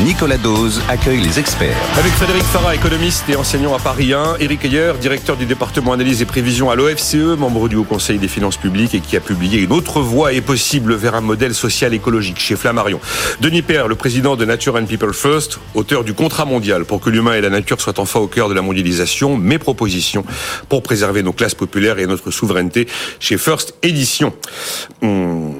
Nicolas Dose accueille les experts. Avec Frédéric Farah, économiste et enseignant à Paris 1, Éric Ayer, directeur du département analyse et prévision à l'OFCE, membre du Haut Conseil des finances publiques et qui a publié Une autre voie est possible vers un modèle social écologique chez Flammarion. Denis Père, le président de Nature and People First, auteur du contrat mondial pour que l'humain et la nature soient enfin au cœur de la mondialisation, mes propositions pour préserver nos classes populaires et notre souveraineté chez First Edition. Hum,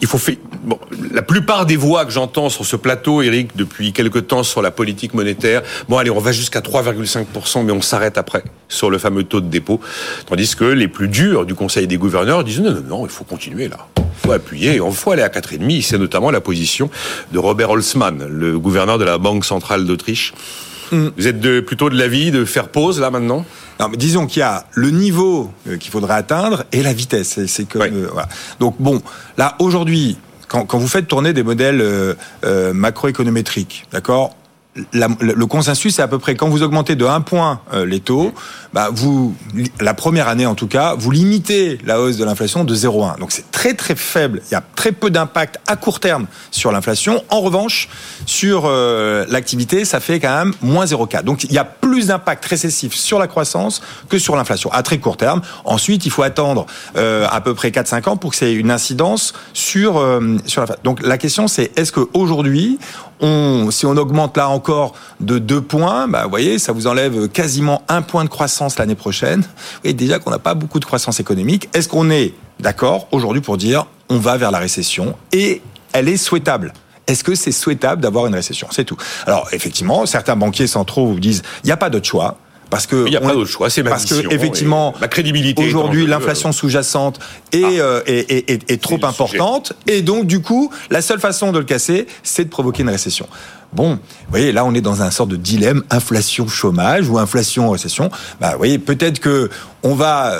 il faut faire. Bon, la plupart des voix que j'entends sur ce plateau, Eric, depuis quelque temps sur la politique monétaire, bon allez, on va jusqu'à 3,5%, mais on s'arrête après sur le fameux taux de dépôt. Tandis que les plus durs du Conseil des gouverneurs disent non, non, non, il faut continuer là. Il faut appuyer, il faut aller à 4,5. C'est notamment la position de Robert Holzmann, le gouverneur de la Banque centrale d'Autriche. Mm. Vous êtes de, plutôt de l'avis de faire pause là maintenant? Non, mais disons qu'il y a le niveau euh, qu'il faudra atteindre et la vitesse. C'est comme euh, voilà. Donc bon, là aujourd'hui, quand, vous faites tourner des modèles euh, euh macroéconométriques, d'accord la, le consensus, c'est à peu près quand vous augmentez de 1 point euh, les taux, bah vous, la première année en tout cas, vous limitez la hausse de l'inflation de 0,1. Donc c'est très très faible. Il y a très peu d'impact à court terme sur l'inflation. En revanche, sur euh, l'activité, ça fait quand même moins 0,4. Donc il y a plus d'impact récessif sur la croissance que sur l'inflation à très court terme. Ensuite, il faut attendre euh, à peu près 4-5 ans pour que ait une incidence sur sur la. Donc la question c'est est-ce qu'aujourd'hui on, si on augmente là encore de deux points, bah, vous voyez, ça vous enlève quasiment un point de croissance l'année prochaine. Voyez déjà qu'on n'a pas beaucoup de croissance économique. Est-ce qu'on est, d'accord aujourd'hui pour dire on va vers la récession et elle est souhaitable? Est-ce que c'est souhaitable d'avoir une récession? C'est tout. Alors effectivement, certains banquiers centraux vous disent il n'y a pas d'autre choix. Parce que il n'y a pas d'autre choix, c'est parce que effectivement, la crédibilité. Aujourd'hui, l'inflation sous-jacente est, ah. euh, est, est, est, trop importante, et donc du coup, la seule façon de le casser, c'est de provoquer une récession. Bon, vous voyez, là, on est dans un sort de dilemme inflation-chômage ou inflation-récession. Bah, vous voyez, peut-être que on va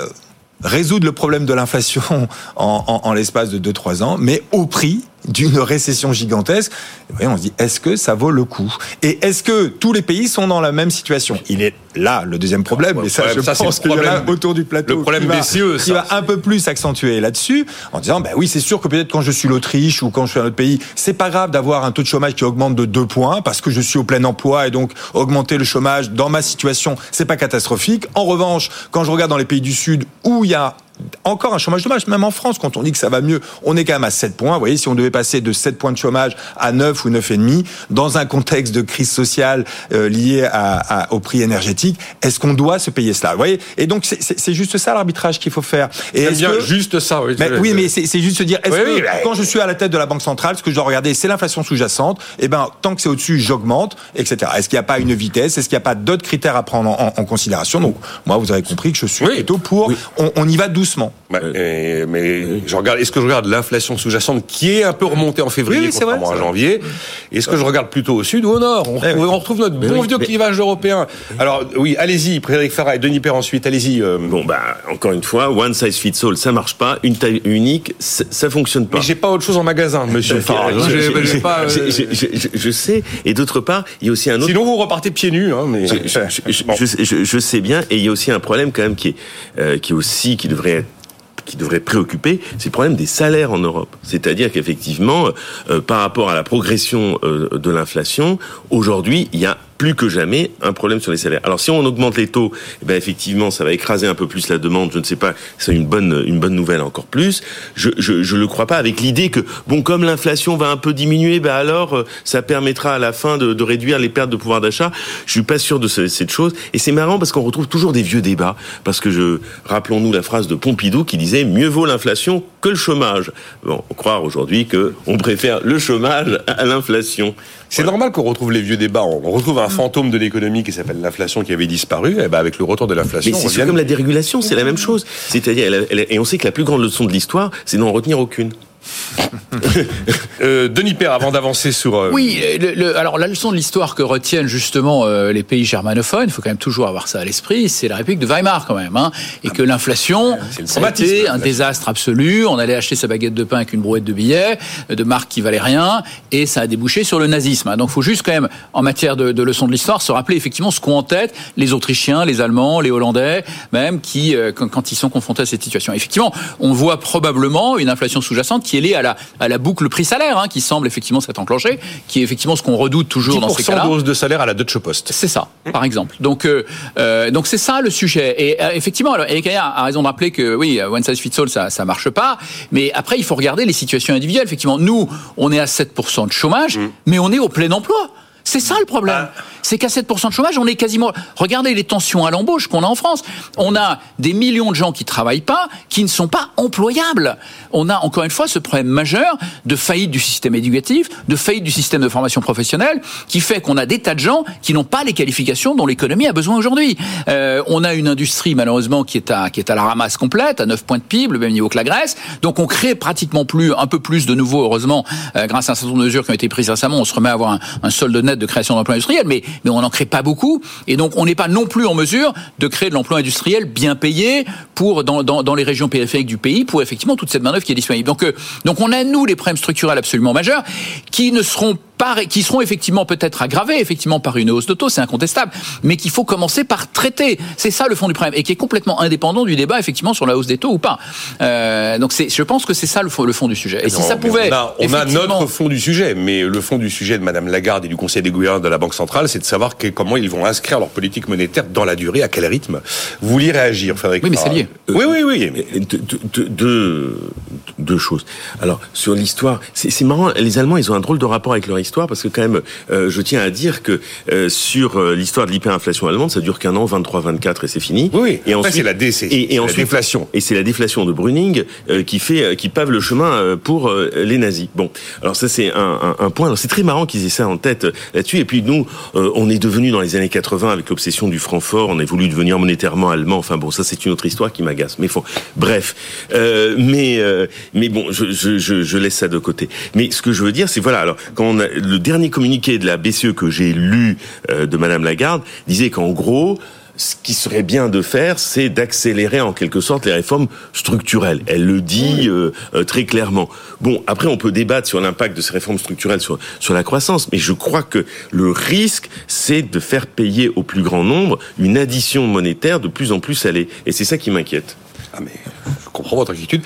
résoudre le problème de l'inflation en, en, en l'espace de 2-3 ans, mais au prix d'une récession gigantesque, et on se dit est-ce que ça vaut le coup? Et est-ce que tous les pays sont dans la même situation? Il est là le deuxième problème, mais ça, je pense qu'il y en a autour du plateau le problème qui va, qui va un peu plus s'accentuer là-dessus, en disant ben oui, c'est sûr que peut-être quand je suis l'Autriche ou quand je suis un autre pays, c'est pas grave d'avoir un taux de chômage qui augmente de 2 points parce que je suis au plein emploi et donc augmenter le chômage dans ma situation, c'est pas catastrophique. En revanche, quand je regarde dans les pays du Sud où il y a encore un chômage de masse. Même en France, quand on dit que ça va mieux, on est quand même à 7 points. Vous voyez, si on devait passer de 7 points de chômage à 9 ou 9,5 dans un contexte de crise sociale euh, liée à, à, au prix énergétique, est-ce qu'on doit se payer cela? Vous voyez? Et donc, c'est juste ça l'arbitrage qu'il faut faire. Et est bien juste ça, oui. Mais, oui, mais c'est juste se dire, est-ce que quand je suis à la tête de la Banque centrale, ce que je dois regarder, c'est l'inflation sous-jacente, et eh ben tant que c'est au-dessus, j'augmente, etc. Est-ce qu'il n'y a pas une vitesse? Est-ce qu'il n'y a pas d'autres critères à prendre en, en, considération? Donc, moi, vous avez compris que je suis plutôt pour, on, on, y va doucement. Bah, mais je regarde, est-ce que je regarde l'inflation sous-jacente qui est un peu remontée en février oui, contrairement à janvier Est-ce que je regarde plutôt au sud ou au nord on, eh retrouve, notre bon vieux clivage européen. Alors oui, allez-y, Frédéric Farah et Denis Père ensuite, allez-y. Euh. Bon bah encore une fois, one size fits all, ça marche pas. Une taille unique, ça fonctionne pas. Mais j'ai pas autre chose en magasin, Monsieur Farah. Je sais. Et d'autre part, il y a aussi un autre. Sinon vous repartez pieds nus. Hein, mais... je, sais bien. Et il y a aussi un problème quand même qui est euh, qui est aussi qui devrait être qui devrait préoccuper, c'est le problème des salaires en Europe. C'est-à-dire qu'effectivement, euh, par rapport à la progression euh, de l'inflation, aujourd'hui, il y a plus que jamais un problème sur les salaires. Alors si on augmente les taux, eh ben effectivement, ça va écraser un peu plus la demande. Je ne sais pas, c'est une bonne une bonne nouvelle encore plus. Je je, je le crois pas avec l'idée que bon comme l'inflation va un peu diminuer, ben alors euh, ça permettra à la fin de, de réduire les pertes de pouvoir d'achat. Je suis pas sûr de cette chose. Et c'est marrant parce qu'on retrouve toujours des vieux débats. Parce que je rappelons-nous la phrase de Pompidou qui disait mieux vaut l'inflation que le chômage. Bon, croire aujourd'hui que on préfère le chômage à l'inflation. C'est normal qu'on retrouve les vieux débats. On retrouve un fantôme de l'économie qui s'appelle l'inflation qui avait disparu. Et eh ben avec le retour de l'inflation, mais c'est comme la dérégulation, c'est la même chose. C'est-à-dire, et on sait que la plus grande leçon de l'histoire, c'est d'en retenir aucune. euh, Denis Père, avant d'avancer sur... Euh, oui, le, alors la leçon de l'histoire que retiennent justement euh, les pays germanophones, il faut quand même toujours avoir ça à l'esprit, c'est la République de Weimar quand même, hein, et que l'inflation, c'était un désastre absolu, on allait acheter sa baguette de pain avec une brouette de billets, de marque qui valait rien, et ça a débouché sur le nazisme. Hein. Donc il faut juste quand même, en matière de, de leçon de l'histoire, se rappeler effectivement ce qu'ont en tête les Autrichiens, les Allemands, les Hollandais, même, qui, euh, quand, quand ils sont confrontés à cette situation. Effectivement, on voit probablement une inflation sous-jacente qui est liée à la, à la boucle prix-salaire, hein, qui semble effectivement s'être enclenchée, qui est effectivement ce qu'on redoute toujours dans ces cas-là. de hausse de salaire à la Deutsche Post. C'est ça, par exemple. Donc, euh, euh, donc c'est ça le sujet. Et euh, effectivement, alors, Eric a raison de rappeler que oui, one size fits all, ça, ça marche pas. Mais après, il faut regarder les situations individuelles. Effectivement, nous, on est à 7% de chômage, mm. mais on est au plein emploi. C'est ça le problème. Ah. C'est qu'à 7% de chômage, on est quasiment. Regardez les tensions à l'embauche qu'on a en France. On a des millions de gens qui travaillent pas, qui ne sont pas employables. On a encore une fois ce problème majeur de faillite du système éducatif, de faillite du système de formation professionnelle, qui fait qu'on a des tas de gens qui n'ont pas les qualifications dont l'économie a besoin aujourd'hui. Euh, on a une industrie malheureusement qui est à qui est à la ramasse complète, à 9 points de PIB, le même niveau que la Grèce. Donc on crée pratiquement plus, un peu plus de nouveau, heureusement, euh, grâce à un certain nombre de mesures qui ont été prises récemment, on se remet à avoir un, un solde net de création d'emplois industriels, mais, on n'en crée pas beaucoup. Et donc, on n'est pas non plus en mesure de créer de l'emploi industriel bien payé pour, dans, les régions périphériques du pays pour effectivement toute cette main-d'œuvre qui est disponible. Donc, euh, on a, nous, les problèmes structurels absolument majeurs qui ne seront qui seront effectivement peut-être aggravés effectivement par une hausse de taux, c'est incontestable, mais qu'il faut commencer par traiter. C'est ça le fond du problème et qui est complètement indépendant du débat effectivement sur la hausse des taux ou pas. Euh, donc c'est, je pense que c'est ça le fond, le fond du sujet. Et si ça pouvait, on a, notre fond du sujet, mais le fond du sujet de Madame Lagarde et du Conseil des gouverneurs de la Banque centrale, c'est de savoir comment ils vont inscrire leur politique monétaire dans la durée, à quel rythme. Vous voulez réagir, Frédéric Oui, mais c'est lié. oui, oui, oui. Mais... Deux, deux, choses. Alors sur l'histoire, c'est, c'est marrant. Les Allemands, ils ont un drôle de rapport avec leur histoire histoire parce que quand même, euh, je tiens à dire que euh, sur euh, l'histoire de l'hyperinflation allemande, ça dure qu'un an, 23-24 et c'est fini. Oui. Et ensuite, c'est la, dé et, et ensuite, déflation. Et c'est la déflation de Brüning qui fait, qui pave le chemin pour les nazis. Bon, alors ça c'est un, un, un, point. C'est très marrant qu'ils aient ça en tête là-dessus. Et puis nous, on est devenu dans les années 80 avec l'obsession du Francfort. On a voulu devenir monétairement allemand. Enfin bon, ça c'est une autre histoire qui m'agace. Mais faut, bref. mais mais bon, je, je, je, je laisse ça de côté. Mais ce que je veux dire, c'est voilà. Alors quand on a le dernier communiqué de la BCE que j'ai lu euh, de Madame Lagarde disait qu'en gros, ce qui serait bien de faire, c'est d'accélérer en quelque sorte les réformes structurelles. Elle le dit euh, euh, très clairement. Bon, après, on peut débattre sur l'impact de ces réformes structurelles sur, sur la croissance, mais je crois que le risque, c'est de faire payer au plus grand nombre une addition monétaire de plus en plus salée. Et c'est ça qui m'inquiète. Ah mais comprends votre inquiétude.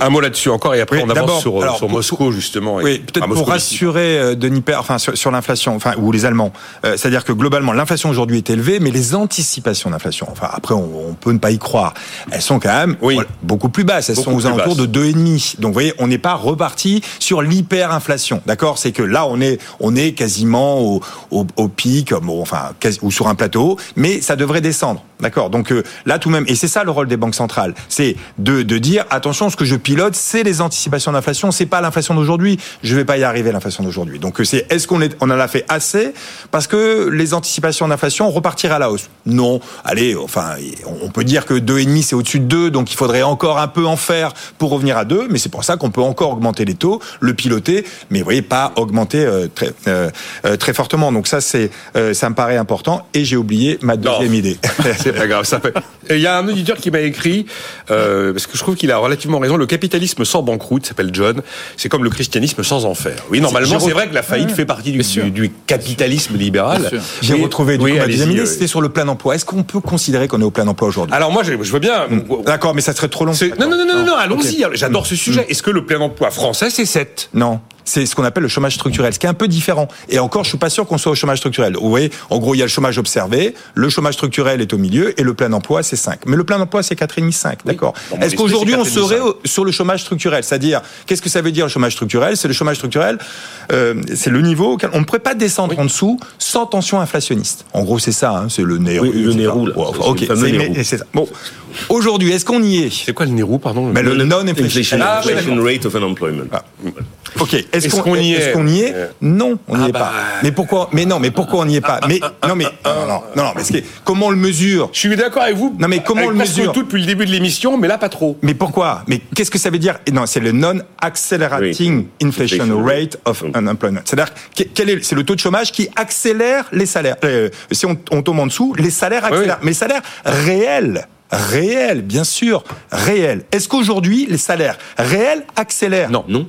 Un mot là-dessus encore et après on avance sur, sur Moscou justement. Oui, peut-être pour rassurer euh, Denis Père, enfin sur, l'inflation, enfin ou les Allemands, euh, c'est-à-dire que globalement l'inflation aujourd'hui est élevée, mais les anticipations d'inflation, enfin après on, peut ne pas y croire, elles sont quand même beaucoup plus basses. Elles sont aux alentours de 2,5. Donc vous voyez, on n'est pas reparti sur l'hyperinflation, d'accord? C'est que là on est on est quasiment au, au, au pic, enfin ou sur un plateau, mais ça devrait descendre. D'accord? Donc euh, là, tout de même, et c'est ça le rôle des banques centrales, c'est de, de dire attention, ce que je pilote, c'est les anticipations d'inflation, c'est pas l'inflation d'aujourd'hui. Je vais pas y arriver l'inflation d'aujourd'hui. Donc euh, c'est est-ce qu'on est, on en a fait assez? Parce que les anticipations d'inflation repartiront à la hausse Non. Allez, enfin, on peut dire que deux et demi c'est au-dessus de 2, donc il faudrait encore un peu en faire pour revenir à 2, mais c'est pour ça qu'on peut encore augmenter les taux, le piloter, mais vous voyez pas augmenter euh, très très fortement. Donc ça c'est ça me paraît important. Et j'ai oublié ma deuxième idée. pas grave. Ça Il y a un auditeur qui m'a écrit, euh, parce que je trouve qu'il a relativement raison, le capitalisme sans banqueroute, s'appelle John, c'est comme le christianisme sans enfer. Oui, normalement, c'est vrai que la faillite fait partie du, du, capitalisme libéral. J'ai retrouvé du oui, coup, ma euh, c'était sur le plein emploi. Est-ce qu'on peut considérer qu'on est au plein emploi aujourd'hui? Alors moi, je, veux bien... Hmm. D'accord, mais ça serait trop long. Non, non, non, non, non, allons-y. J'adore ce sujet. Hmm. Est-ce que le plein emploi français, c'est 7 Non c'est ce qu'on appelle le chômage structurel, ce qui est un peu différent. Et encore, je suis pas sûr qu'on soit au chômage structurel. Vous voyez, en gros, il y a le chômage observé, le chômage structurel est au milieu, et le plein emploi, c'est 5. Mais le plein emploi, c'est 4,5, 5, d'accord Est-ce qu'aujourd'hui, on serait sur le chômage structurel? C'est-à-dire, qu'est-ce que ça veut dire le chômage structurel? C'est le chômage structurel, euh, c'est le niveau auquel on ne pourrait pas descendre en dessous sans tension inflationniste. En gros, c'est ça, hein, c'est le nez oui, le Nérou, là. ok, c'est ça. Bon, aujourd'hui, est-ce qu'on y est? C'est quoi le Nérou, pardon? Mais le, non-inflation ah, rate of unemployment. Ah. Ok, est-ce qu'on y est, qu'on y est? Non, on n'y ah est pas. Bah. Mais pourquoi Mais non, mais pourquoi on n'y est pas? Mais non, mais non, non, non, non, parce que comment on le mesure? Je suis d'accord avec vous. Non, mais comment on le mesure? tout depuis le début de l'émission, mais là pas trop. Mais pourquoi? Mais qu'est-ce que ça veut dire? Non, c'est le non-accelerating inflation rate of unemployment. C'est-à-dire quel est c'est le taux de chômage qui accélère les salaires. Euh, si on, tombe en dessous, les salaires accélèrent. Mais salaires réels réels, bien sûr, réels. Est-ce qu'aujourd'hui, les salaires réels accélèrent? Non. Non.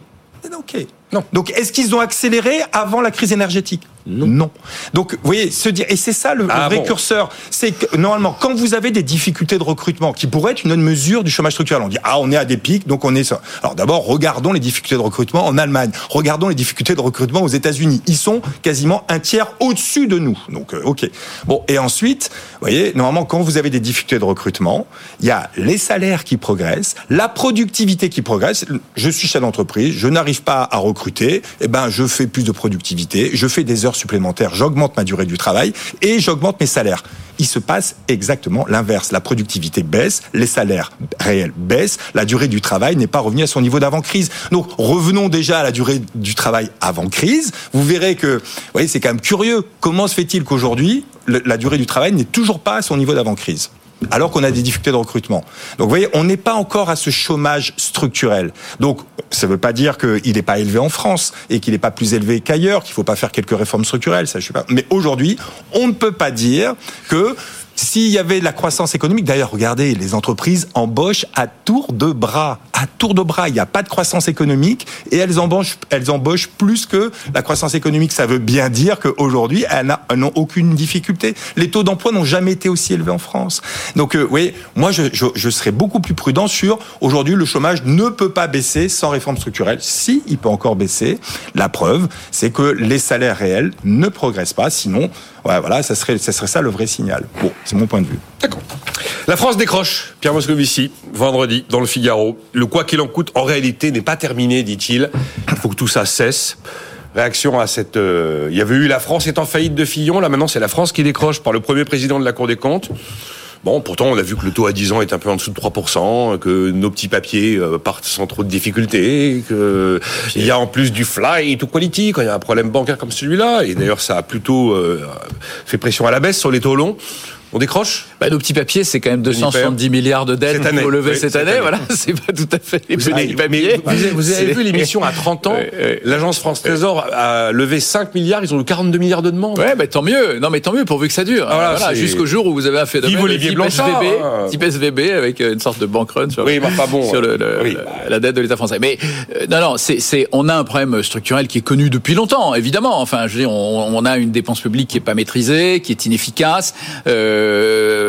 Ok. Non. Donc, est-ce qu'ils ont accéléré avant la crise énergétique? Non. Donc, vous voyez, se dire, et c'est ça le, Ah vrai bon. curseur, c'est que normalement, quand vous avez des difficultés de recrutement, qui pourraient être une mesure du chômage structurel, on dit ah on est à des pics, donc on est ça. Alors d'abord, regardons les difficultés de recrutement en Allemagne, regardons les difficultés de recrutement aux États-Unis. Ils sont quasiment un tiers au-dessus de nous. Donc euh, ok. Bon, et ensuite, vous voyez, normalement, quand vous avez des difficultés de recrutement, il y a les salaires qui progressent, la productivité qui progresse. Je suis chef d'entreprise, je n'arrive pas à recruter, eh ben je fais plus de productivité, je fais des heures supplémentaires, j'augmente ma durée du travail et j'augmente mes salaires. Il se passe exactement l'inverse. La productivité baisse, les salaires réels baissent, la durée du travail n'est pas revenue à son niveau d'avant-crise. Donc revenons déjà à la durée du travail avant crise. Vous verrez que, voyez, c'est quand même curieux. Comment se fait-il qu'aujourd'hui, la durée du travail n'est toujours pas à son niveau d'avant-crise alors qu'on a des difficultés de recrutement. Donc vous voyez, on n'est pas encore à ce chômage structurel. Donc ça ne veut pas dire qu'il n'est pas élevé en France et qu'il n'est pas plus élevé qu'ailleurs, qu'il ne faut pas faire quelques réformes structurelles, ça je sais pas. Mais aujourd'hui, on ne peut pas dire que s'il y avait de la croissance économique, d'ailleurs, regardez, les entreprises embauchent à tour de bras. À tour de bras. Il n'y a pas de croissance économique et elles embauchent, elles embauchent plus que la croissance économique. Ça veut bien dire qu'aujourd'hui, elles n'ont aucune difficulté. Les taux d'emploi n'ont jamais été aussi élevés en France. Donc, euh, voyez, moi, je, je, je serais beaucoup plus prudent sur aujourd'hui, le chômage ne peut pas baisser sans réforme structurelle. Si, il peut encore baisser. La preuve, c'est que les salaires réels ne progressent pas. Sinon, ouais, voilà, ça serait, ça serait ça le vrai signal. Bon, c'est mon point de vue. D'accord. La France décroche. Pierre Moscovici, vendredi, dans le Figaro. Le quoi qu'il en coûte, en réalité, n'est pas terminé, dit-il. Il faut que tout ça cesse. Réaction à cette. euh, il y avait eu la France est en faillite de Fillon. Là, maintenant, c'est la France qui décroche par le premier président de la Cour des comptes. Bon, pourtant, on a vu que le taux à 10 ans est un peu en dessous de 3%, que nos petits papiers euh, partent sans trop de difficultés, que il y a en plus du fly to quality quand il y a un problème bancaire comme celui-là. Et d'ailleurs, ça a plutôt euh, fait pression à la baisse sur les taux longs. On décroche Bah, nos petits papiers, c'est quand même Denis 270 milliards de dettes qu'il faut lever cette année. Voilà, c'est pas tout à fait les Vous avez, petits mais papiers. vous avez- vu l'émission à 30 ans. L'agence France Trésor a levé 5 milliards, ils ont eu 42 milliards de demandes. Ouais, bah, tant mieux. Non, mais tant mieux pourvu que ça dure. Ah, voilà, jusqu'au jour où vous avez un phénomène type SVB, hein. type SVB avec euh, une sorte de bank run sur, mais la- dette de l'État français. Mais euh, non, non, c'est, on a un problème structurel qui est connu depuis longtemps, évidemment. Enfin, je on, on a une dépense publique qui est pas maîtrisée, qui est inefficace. Euh,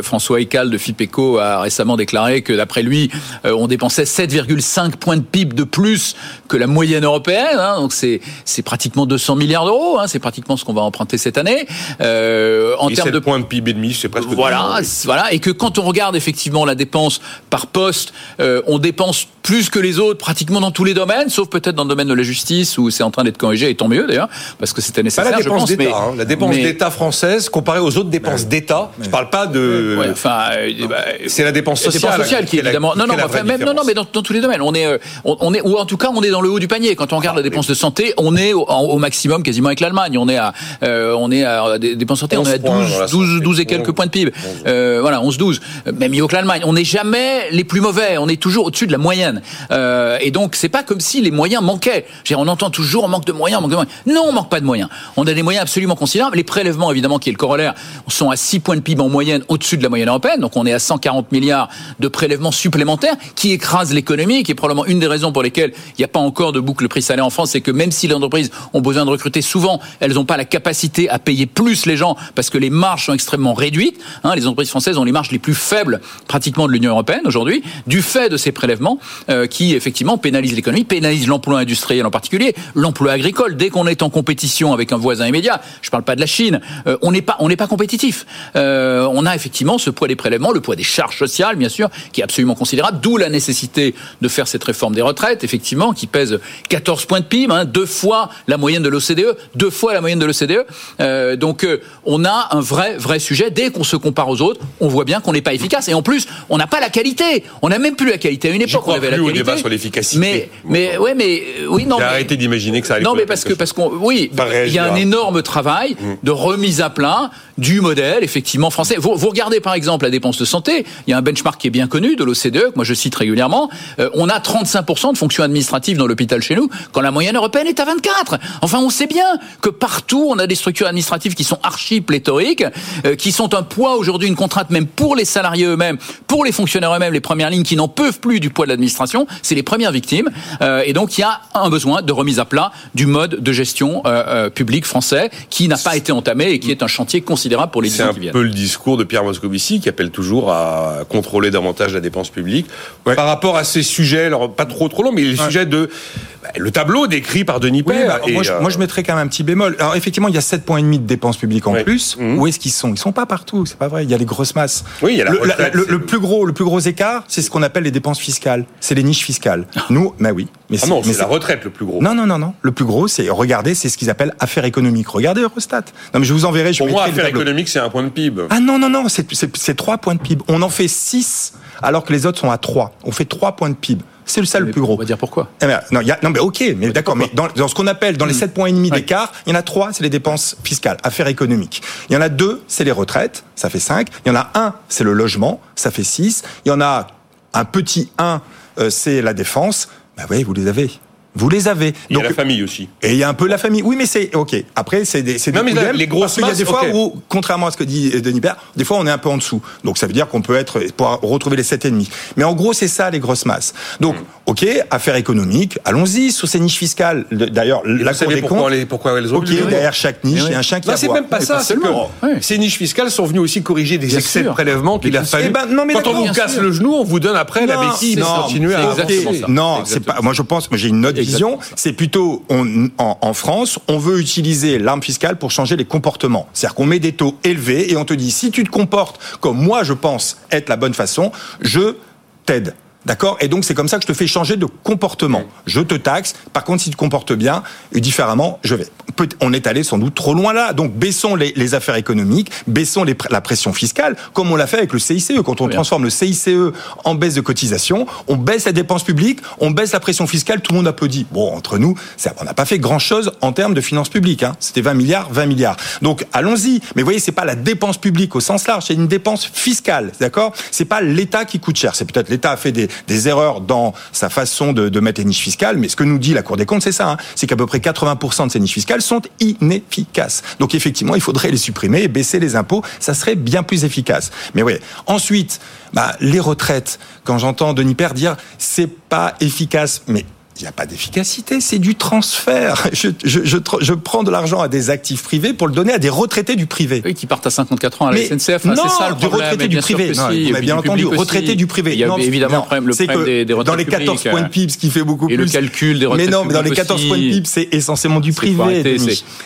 François Ecal de Fipeco a récemment déclaré que d'après lui, euh, on dépensait 7,5 points de PIB de plus que la moyenne européenne. hein. donc c'est, c'est pratiquement 200 milliards d'euros. Hein, c'est pratiquement ce qu'on va emprunter cette année. Euh, en Et termes 7 de points de PIB et demi, c'est presque voilà, voilà, et que quand on regarde effectivement la dépense par poste, euh, on dépense plus que les autres pratiquement dans tous les domaines, sauf peut-être dans le domaine de la justice où c'est en train d'être corrigé, et tant mieux d'ailleurs, parce que c'était Pas nécessaire. la je dépense pense, d'État, hein. la dépense mais- d'État française comparée aux autres dépenses d'État. Je parle pas de. Ouais, enfin, euh, bah, C'est la dépense la sociale. dépense sociale qui est la- évidemment non non la enfin, même non mais dans, dans tous les domaines on est euh, on, on est ou en tout cas on est dans le haut du panier. Quand on regarde la dépense de santé on est au, maximum quasiment avec l'Allemagne. On est à euh, on est à des dépenses santé on 11 est à points 12 dans la 12 santé. 12 et quelques 11. points de PIB. Euh, voilà 11 12 même mieux que l'Allemagne. On n'est jamais les plus mauvais. On est toujours au-dessus de la moyenne. Euh, et donc c'est pas comme si les moyens manquaient. Dire, on entend toujours on manque de moyens on manque de moyens. Non on manque pas de moyens. On a des moyens absolument considérables. Les prélèvements évidemment qui est le corollaire sont à 6 points de PIB en moyenne au-dessus de la moyenne européenne donc on est à 140 milliards de prélèvements supplémentaires qui écrasent l'économie, qui est probablement une des raisons pour lesquelles il n'y a pas encore de boucle prix-salaire en France, c'est que même si les entreprises ont besoin de recruter, souvent elles n'ont pas la capacité à payer plus les gens parce que les marges sont extrêmement réduites. Hein, les entreprises françaises ont les marges les plus faibles pratiquement de l'Union européenne aujourd'hui, du fait de ces prélèvements euh, qui effectivement pénalisent l'économie, pénalisent l'emploi industriel en particulier, l'emploi agricole. Dès qu'on est en compétition avec un voisin immédiat, je ne parle pas de la Chine, euh, on n'est pas pas compétitif. Euh, on a effectivement ce poids des prélèvements, le poids des charges sociales, bien sûr, qui est absolument considérable, d'où la nécessité de faire cette réforme des retraites, effectivement, qui pèse 14 points de PIB, hein, deux fois la moyenne de l'OCDE, deux fois la moyenne de l'OCDE. Euh, donc euh, on a un vrai, vrai sujet. Dès qu'on se compare aux autres, on voit bien qu'on n'est pas efficace. Et en plus, on n'a pas la qualité. On n'a même plus la qualité. À une époque, on avait la plus au qualité. débat sur l'efficacité. Mais, mais, ouais, mais, euh, oui, non. Mais- arrêté d'imaginer que ça allait non, mais parce que parce qu'on oui, il y a un énorme travail de remise à plat du modèle effectivement français. Vous, vous, regardez par exemple la dépense de santé, il y a un benchmark qui est bien connu de l'OCDE, que moi je cite régulièrement, euh, on a 35% de fonctions administratives dans l'hôpital chez nous, quand la moyenne européenne est à 24. Enfin, on sait bien que partout on a des structures administratives qui sont archi pléthoriques, euh, qui sont un poids aujourd'hui, une contrainte même pour les salariés eux-mêmes, pour les fonctionnaires eux-mêmes, les premières lignes qui n'en peuvent plus du poids de l'administration, c'est les premières victimes. Euh, et donc il y a un besoin de remise à plat du mode de gestion publique français qui n'a pas été entamé et qui est un chantier pour les C'est un peu le discours de Pierre Moscovici qui appelle toujours à contrôler davantage la dépense publique. Par rapport à ces sujets, alors pas trop trop longs, mais les sujets de bah, le tableau décrit par Denis Père. Bah, moi, je, moi, je, mettrais quand même un petit bémol. Alors effectivement, il y a 7,5 points de dépenses publiques en plus. Mmh. Où est-ce qu'ils sont? Ils sont pas partout, c'est pas vrai. Il y a les grosses masses. Oui, il y a la le, retraite, le, le, plus gros, le plus gros écart, c'est ce qu'on appelle les dépenses fiscales. C'est les niches fiscales. Nous, bah oui. Mais ah non, c'est la retraite le plus gros. Non, non, non, non. Le plus gros, c'est regardez, c'est ce qu'ils appellent affaires économiques. Regardez Eurostat. Non, mais je vous enverrai. Je Pour moi, affaires économiques, c'est un point de PIB. Ah non, non, non, c'est trois points de PIB. On en fait 6 alors que les autres sont à 3. On fait 3 points de PIB. C'est le seul le plus gros. On va dire pourquoi. Eh bien, non, y a, non, mais ok, mais d'accord. Mais dans, dans, ce qu'on appelle dans les 7 points et demi d'écart, il y en a 3, c'est les dépenses fiscales, affaires économiques. Il y en a 2, c'est les retraites, ça fait 5. Il y en a 1, c'est le logement, ça fait 6. Il y en a un petit 1, euh, c'est la défense. Ben oui, vous les avez. Vous les avez. Donc, il y a la famille aussi. Et il y a un peu la famille. Oui, mais c'est ok. Après, c'est des, c'est des non, mais là, les grosses Il y a des fois okay. où, contrairement à ce que dit Denis Père, des fois on est un peu en dessous. Donc ça veut dire qu'on peut être pour retrouver les sept ennemis. Mais en gros, c'est ça les grosses masses. Donc, mmh. Ok, affaires économiques. Allons-y sur ces niches fiscales. D'ailleurs, la Cour des comptes. Les, pourquoi elles ont Ok, derrière chaque niche, il y a un chien qui Non, c'est même pas ça. C'est que ces niches fiscales sont venues aussi corriger des excès de prélèvement qu'il a fallu. Quand on vous casse le genou, on vous donne après la béquille. Continuer à. Non, c'est pas. Moi, je pense. J'ai une autre vision. C'est plutôt on, en, en, France, on veut utiliser l'arme fiscale pour changer les comportements. C'est-à-dire qu'on met des taux élevés et on te dit si tu te comportes comme moi je pense être la bonne façon, je t'aide. D'accord Et donc c'est comme ça que je te fais changer de comportement. Je te taxe. Par contre, si tu te comportes bien et différemment, je vais. On est allé sans doute trop loin là. Donc baissons les, les affaires économiques, baissons les, la pression fiscale, comme on l'a fait avec le CICE. Quand on transforme le CICE en baisse de cotisation, on baisse la dépense publique, on baisse la pression fiscale, tout le monde applaudit. Bon, entre nous, ça, on n'a pas fait grand-chose en termes de finances publiques. Hein. C'était 20 milliards, 20 milliards. Donc allons-y. Mais vous voyez, c'est pas la dépense publique au sens large, c'est une dépense fiscale. D'accord? C'est pas l'État qui coûte cher. C'est peut-être l'État a fait des des erreurs dans sa façon de, de, mettre les niches fiscales, mais ce que nous dit la Cour des comptes, c'est ça, hein, c'est qu'à peu près 80% de ces niches fiscales sont inefficaces. Donc effectivement, il faudrait les supprimer et baisser les impôts, ça serait bien plus efficace. Mais oui, ensuite, bah, les retraites, quand j'entends Denis Père dire c'est pas efficace, mais il n'y a pas d'efficacité, c'est du transfert. Je, je, je, je prends de l'argent à des actifs privés pour le donner à des retraités du privé. Oui, qui partent à 54 ans à la mais SNCF. Non, c'est ça le des retraités du privé. Non, si, vous m'avez bien entendu, retraités du privé. Il y a non, évidemment non, problème, le problème que des, des retraites Dans les 14 publiques, points de PIB, ce qui fait beaucoup et plus. le calcul des retraites Mais non, mais dans les 14 aussi. points de PIB, c'est essentiellement du privé.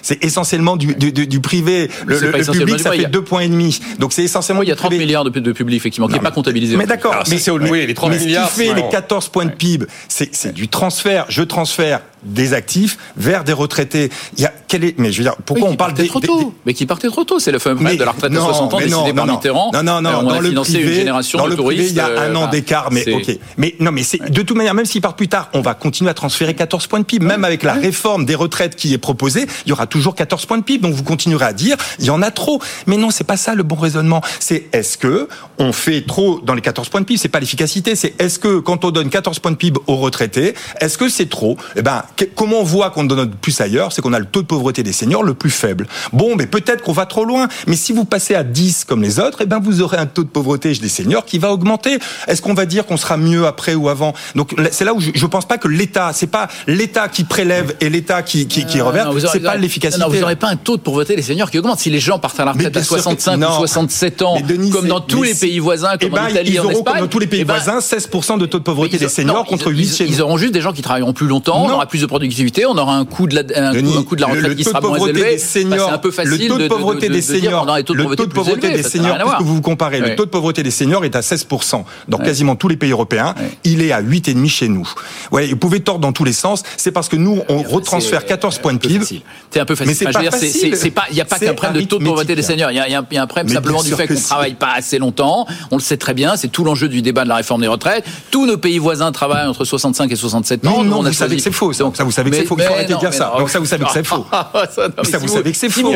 C'est essentiellement du, du, du, du privé. Le, le, le public, ça fait deux points et demi. Donc c'est essentiellement. Il y a 30 milliards de, de public, effectivement, qui n'est pas comptabilisé. Mais d'accord. Mais c'est oui, les 30 milliards. Ce qui fait les 14 points de PIB, c'est du transfert. Je transfère des actifs vers des retraités. Il y a quel est mais je veux dire pourquoi oui, on parle des, trop tôt des, Mais qui partaient trop tôt, c'est le fameux problème de la retraite à 60 ans décidé par Mitterrand. Non non non, on dans a le privé, une génération dans de le touristes. privé, il y a un an d'écart mais OK. Mais non mais c'est de toute manière même s'ils partent plus tard, on va continuer à transférer 14 points de PIB même avec la réforme des retraites qui est proposée, il y aura toujours 14 points de PIB donc vous continuerez à dire il y en a trop. Mais non, c'est pas ça le bon raisonnement. C'est est-ce que on fait trop dans les 14 points de PIB, c'est pas l'efficacité, c'est est-ce que quand on donne 14 points de PIB aux retraités, est-ce que c'est trop? Eh ben comment on voit qu'on donne plus ailleurs, c'est qu'on a le taux de pauvreté des seniors le plus faible. Bon, mais peut-être qu'on va trop loin. Mais si vous passez à 10 comme les autres, eh ben vous aurez un taux de pauvreté des seniors qui va augmenter. Est-ce qu'on va dire qu'on sera mieux après ou avant? Donc c'est là où je, je pense pas que l'État, c'est pas l'État qui prélève et l'État qui qui, qui revers. C'est pas l'efficacité. Non, vous n'aurez pas un taux de pauvreté des seniors qui augmente si les gens partent à la retraite à 65 que, ou 67 ans, Denis, comme dans tous les pays voisins, comme eh ben, en Italie, ils en auront Espagne. comme dans tous les pays eh ben, voisins 16% de taux de pauvreté ils, des seniors non, contre ils, 8 chez nous. Ils auront juste des gens qui travailleront plus longtemps, on aura plus de productivité, on aura un coût de la, un, Denis, coût, un coût de la retraite le, qui taux sera moins élevé. des seniors, bah, un peu facile le taux de pauvreté de, des de, de seniors, le taux de le taux de pauvreté des seniors, puisque vous vous comparez, le taux de pauvreté des seniors est à 16% dans quasiment tous les pays européens. Il est à 8,5 chez nous. Ouais, vous pouvez tordre dans tous les sens. C'est parce que nous, on retransfère 14 points de PIB. C'est un peu facile. Mais c'est pas facile. Il n'y a pas qu'un problème de taux de pauvreté des seniors. Il y a, a un problème simplement du fait qu'on travaille pas assez longtemps. On le sait très bien. C'est tout l'enjeu du débat de la réforme des retraites. Tous nos pays voisins travaillent entre 65 et 67 ans. Non, non, vous savez que c'est faux. Donc ça, vous savez que c'est faux. Il faut arrêter de dire ça. Donc ça, vous savez que c'est faux. Ça, vous savez que c'est faux.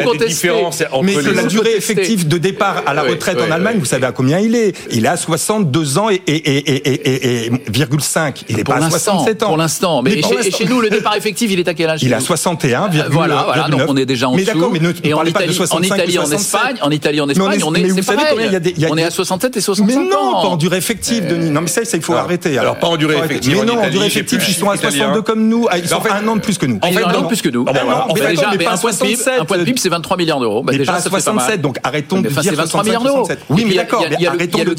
Mais que la durée effective de départ à la retraite en Allemagne, vous savez à combien il est? Il est à 62 ans et, et, 5. Il est pas à 67 ans. Pour l'instant. Mais, chez, nous, le départ effectif, il est à quel âge Il est à 61, Voilà, voilà. Donc on est déjà en dessous. Mais d'accord, mais ne et en Italie, en Italie, en Espagne, en Italie, en Espagne, on est, c'est pareil. On est à 67 et 65 Mais non, pas en durée effective, Denis. Non, mais ça, il faut arrêter. Alors pas en durée effective. Mais non, en durée effective, ils sont à 62 comme nous. Ils sont un an de plus que nous. En fait, un an de plus que nous. Déjà, un point de PIB, c'est 23 milliards d'euros. Mais pas 67, donc arrêtons de dire 23 milliards d'euros. Oui, mais d'accord. Il y a le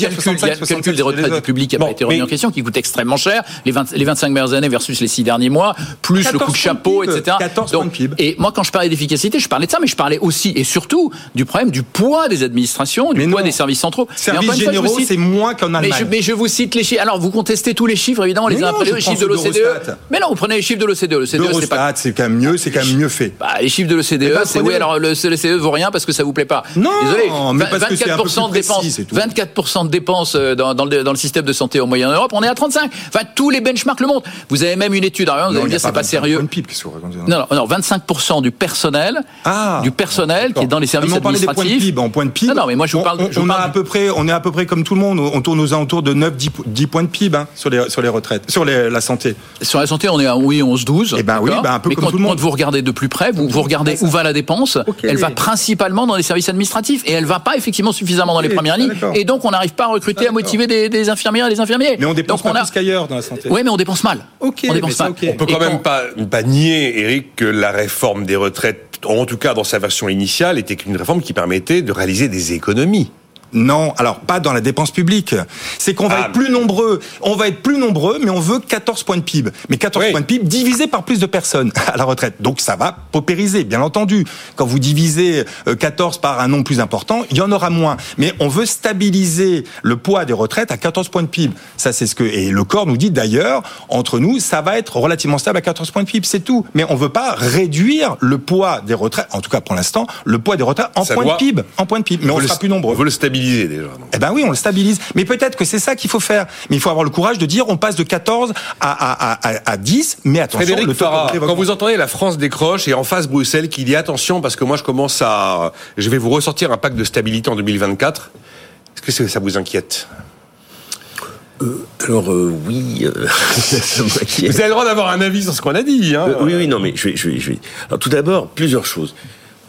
calcul des retraites du public qui n'a pas été remis en question, qui coûte extrêmement cher. Les 25 meilleures années versus les 6 derniers mois, plus le coup de chapeau, etc. 14 points de PIB. Et moi, quand je parlais d'efficacité, je parlais de ça, mais je parlais aussi et surtout du problème du poids des administrations, du poids des services centraux. Services généraux, c'est moins qu'en Allemagne. Mais je vous cite les chiffres. Alors, vous contestez tous les chiffres, évidemment, les uns après les chiffres de l'OCDE. Mais non, vous prenez les chiffres de l'OCDE. L'OCDE, c'est pas. c'est quand même mieux, c'est quand même mieux fait. Bah, les chiffres de l'OCDE, c'est oui, alors l'OCDE vaut rien parce que ça vous plaît pas. Non, Désolé. mais parce 24% que un peu de dépenses, 24% de dépenses dans, dans, le, dans, le, système de santé en moyenne en Europe, on est à 35. Enfin, tous les benchmarks le montrent. Vous avez même une étude, alors vous allez me dire c'est pas sérieux. Non, non, 25% du personnel, ah, du personnel qui est dans les services administratifs. En point de PIB, non, non, mais moi je vous parle. On, a à peu près, on est à peu près comme tout le monde. On tourne aux alentours de 9, 10, points de PIB hein, sur les sur les retraites, sur la santé. Sur la santé, on est à oui 11, 12. Eh ben oui, ben un peu comme tout le monde. Quand vous regardez de plus près, vous, vous regardez où va la dépense. Elle va principalement dans les services administratifs et elle va pas effectivement suffisamment dans les premières lignes. Et donc on n'arrive pas à recruter, à motiver des, infirmières et des infirmiers. Mais on dépense pas plus qu'ailleurs dans la santé. Oui, mais on dépense mal. On dépense mal. On peut quand même pas, pas nier, Eric, que la réforme des retraites, en tout cas dans sa version initiale, était une réforme qui permettait de réaliser des économies. Non, alors pas dans la dépense publique. C'est qu'on va ah, être plus nombreux. On va être plus nombreux, mais on veut 14 points de PIB. Mais 14 points de PIB divisés par plus de personnes à la retraite. Donc ça va paupériser, bien entendu. Quand vous divisez 14 euh, par un nombre plus important, il y en aura moins. Mais on veut stabiliser le poids des retraites à 14 points de PIB. Ça, c'est ce que et le corps nous dit d'ailleurs. Entre nous, ça va être relativement stable à 14 points de PIB, c'est tout. Mais on veut pas réduire le poids des retraites. En tout cas, pour l'instant, le poids des retraites en points de PIB, en point de PIB. Mais on sera plus nombreux. On le stabiliser déjà. Eh ben oui, on le stabilise. Mais peut-être que c'est ça qu'il faut faire. Mais il faut avoir le courage de dire on passe de 14 à, à, à, 10, mais attention. Frédéric le Farah, quand vous entendez la France décroche et en face Bruxelles qui dit attention parce que moi je commence à... Je vais vous ressortir un pacte de stabilité en 2024. Est-ce que ça vous inquiète? Euh, alors euh, oui, euh, ça Vous avez le droit d'avoir un avis sur ce qu'on a dit. Hein. oui, oui, non, mais je vais, je vais, je vais. Alors tout d'abord, plusieurs choses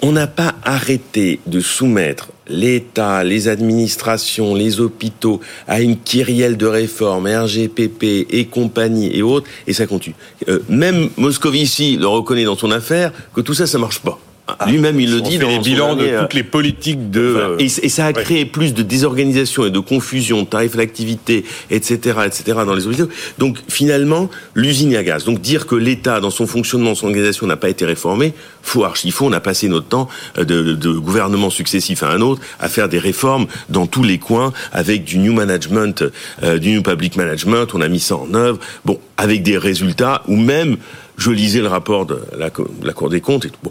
on n'a pas arrêté de soumettre l'État, les administrations, les hôpitaux à une kyrielle de réformes, RGPP et compagnie et autres, et ça continue. Euh, même Moscovici le reconnaît dans son affaire que tout ça, ça marche pas. Ah, Lui-même, il le dit dans les bilans de toutes les politiques de. Et, ça a créé plus de désorganisation et de confusion, de tarifs à l'activité, etc., etc., dans les hôpitaux. Donc, finalement, l'usine à gaz. Donc, dire que l'État, dans son fonctionnement, son organisation, n'a pas été réformé, faux archi faux. On a passé notre temps euh, de, de gouvernement successif à un autre à faire des réformes dans tous les coins avec du new management, euh, du new public management. On a mis ça en œuvre. Bon, avec des résultats ou même je lisais le rapport de la, Cour des comptes. Et tout.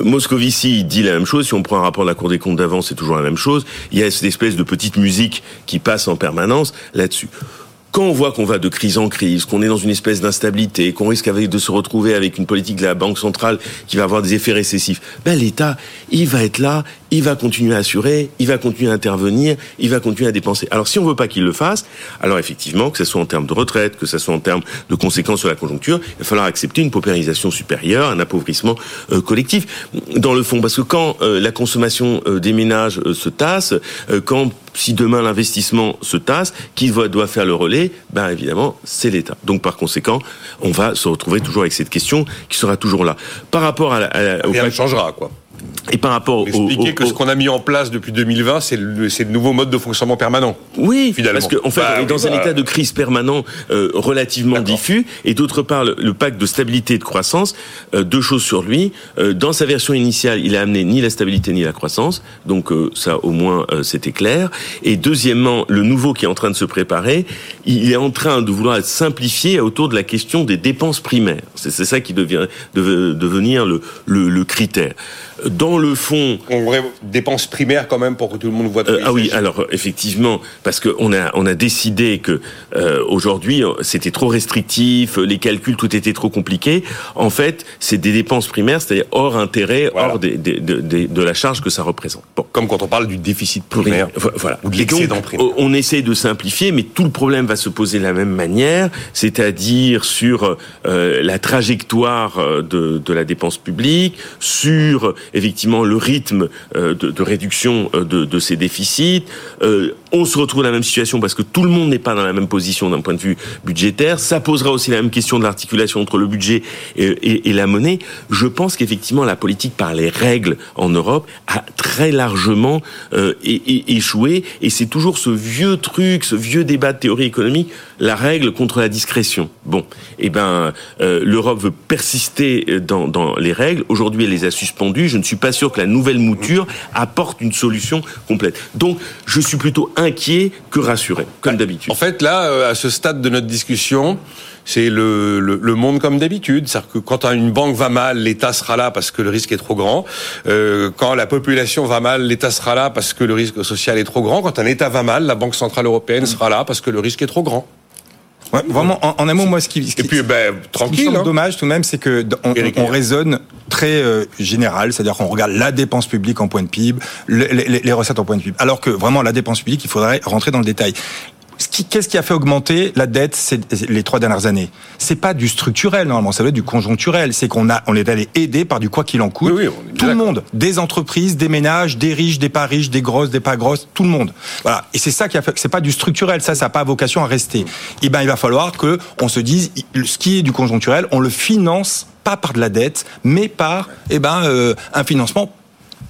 Moscovici dit la même chose. Si on prend un rapport de la Cour des comptes d'avant, c'est toujours la même chose. Il y a cette espèce de petite musique qui passe en permanence là-dessus quand on voit qu'on va de crise en crise, qu'on est dans une espèce d'instabilité, qu'on risque de se retrouver avec une politique de la Banque centrale qui va avoir des effets récessifs, ben l'État, il va être là, il va continuer à assurer, il va continuer à intervenir, il va continuer à dépenser. Alors si on veut pas qu'il le fasse, alors effectivement, que ce soit en termes de retraite, que ce soit en termes de conséquences sur la conjoncture, il va falloir accepter une paupérisation supérieure, un appauvrissement euh, collectif. Dans le fond, parce que quand euh, la consommation euh, des ménages se tasse, quand si demain l'investissement se tasse, qui doit, faire le relais? Ben évidemment, c'est l'État. Donc par conséquent, on va se retrouver toujours avec cette question qui sera toujours là. Par rapport à, à, Rien ne changera, quoi. Et par rapport Expliquer que ce qu'on a mis en place depuis 2020, c'est le, le, nouveau mode de fonctionnement permanent. Oui, finalement. parce qu'en en fait, bah on est dans un état de crise permanent euh, relativement diffus. Et d'autre part, le, pacte de stabilité et de croissance, euh, deux choses sur lui. Euh, dans sa version initiale, il a amené ni la stabilité ni la croissance. Donc ça, au moins, c'était clair. Et deuxièmement, le nouveau qui est en train de se préparer, il est en train de vouloir être simplifié autour de la question des dépenses primaires. C'est ça qui devient devenir le, le, le critère. Dans le fond, on dépenses primaires quand même pour que tout le monde voit. Euh, ah oui, alors effectivement, parce qu'on a on a décidé que euh, aujourd'hui c'était trop restrictif, les calculs tout était trop compliqué. En fait, c'est des dépenses primaires, c'est-à-dire hors intérêt, hors des, des, de la charge que ça représente. Bon. Comme quand on parle du déficit primaire, voilà, ou de l'excédent primaire. On essaie de simplifier, mais tout le problème va se poser de la même manière, c'est-à-dire sur euh, la trajectoire de, de la dépense publique, sur effectivement le rythme euh, de, réduction euh, de, de, ces déficits. Euh, on se retrouve dans la même situation parce que tout le monde n'est pas dans la même position d'un point de vue budgétaire. Ça posera aussi la même question de l'articulation entre le budget et, la monnaie. Je pense qu'effectivement la politique par les règles en Europe a très largement euh, échoué et c'est toujours ce vieux truc, ce vieux débat de théorie économique, la règle contre la discrétion. Bon, eh ben euh, l'Europe veut persister dans, dans les règles. Aujourd'hui, elle les a suspendues. Je ne suis pas sûr que la nouvelle mouture apporte une solution complète. Donc, je suis plutôt inquiet que rassuré, comme d'habitude. En fait, là, euh, à ce stade de notre discussion, c'est le, le, monde comme d'habitude. C'est-à-dire que quand une banque va mal, l'État sera là parce que le risque est trop grand. Euh, quand la population va mal, l'État sera là parce que le risque social est trop grand. Quand un État va mal, la Banque Centrale Européenne sera là parce que le risque est trop grand. Ouais, vraiment, en, en, un mot, moi, ce qui, ce qui et puis, ben, tranquille. Hein. dommage tout de même, c'est que on, on, raisonne très euh, général, c'est-à-dire qu'on regarde la dépense publique en point de PIB, les, les, les, recettes en point de PIB, alors que vraiment la dépense publique, il faudrait rentrer dans le détail. Qu'est-ce qui a fait augmenter la dette ces, les trois dernières années? C'est pas du structurel normalement, ça doit être du conjoncturel. C'est qu'on a, on est allé aider par du quoi qu'il en coûte. Oui, oui, tout le monde, des entreprises, des ménages, des riches, des pas riches, des grosses, des pas grosses, tout le monde. Voilà. Et c'est ça qui a fait. C'est pas du structurel. Ça, ça n'a pas vocation à rester. Et eh ben, il va falloir que on se dise, ce qui est du conjoncturel, on le finance pas par de la dette, mais par, eh ben, euh, un financement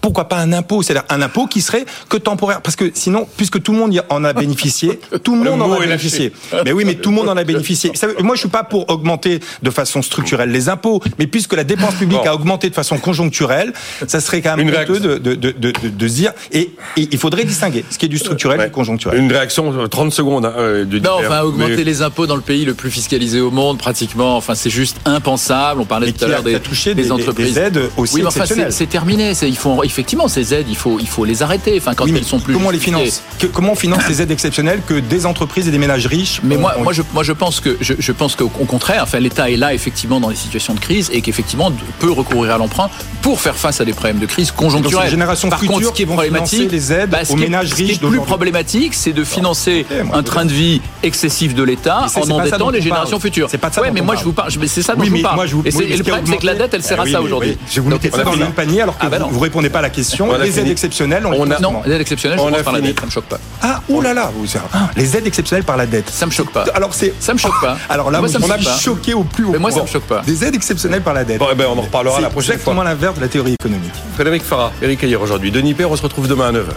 pourquoi pas un impôt? C'est-à-dire un impôt qui serait que temporaire. Parce que sinon, puisque tout le monde en a bénéficié, tout le monde en a bénéficié. Mais oui, mais tout le monde en a bénéficié. Moi, je suis pas pour augmenter de façon structurelle les impôts, mais puisque la dépense publique bon. a augmenté de façon conjoncturelle, ça serait quand même coûteux de, de, de, de, de se dire. Et, et, il faudrait distinguer ce qui est du structurel ouais. et du conjoncturel. Une réaction, 30 secondes. Hein, de non, enfin, augmenter mais... les impôts dans le pays le plus fiscalisé au monde, pratiquement, enfin, c'est juste impensable. On parlait tout à l'heure des, des, des, entreprises. Des aides aussi oui, mais enfin, c'est terminé. Il faut, effectivement, ces aides, il faut, il faut les arrêter. Enfin, quand oui, elles sont plus. Comment on les finance que, Comment on finance ces aides exceptionnelles que des entreprises et des ménages riches Mais moi, on... moi, je, moi, je pense que, je, je pense qu'au contraire, enfin, l'État est là effectivement dans des situations de crise et qu'effectivement peut recourir à l'emprunt pour faire face à des problèmes de crise conjoncturelle. Génération Par contre, ce qui est problématique, les aides bah, aux ménages riches. Ce qui est plus problématique, c'est de financer un train de vie excessif de l'État en endettant les générations futures. C'est pas ça. Ouais, mais moi, je vous parle. C'est ça dont je vous parle. Et le problème, c'est que la dette, elle sert à ça aujourd'hui. Je vous mettez ça dans le même panier alors que vous répondez pas à la question. Les aides exceptionnelles on, on a, non, les aides exceptionnelles, je pense par la dette, ça me choque pas. Ah, oh là là, ah, les aides exceptionnelles par la dette. Ça me choque pas. Alors c'est, ça me choque pas. Alors là, moi, ça on a choqué au plus haut. Mais moi, ça me choque pas. Des aides exceptionnelles par la dette. Bon, eh ben, on en reparlera la prochaine fois. C'est exactement l'inverse de la théorie économique. Frédéric Farah, Eric Ayer aujourd'hui. Denis Père, on se retrouve demain à 9h.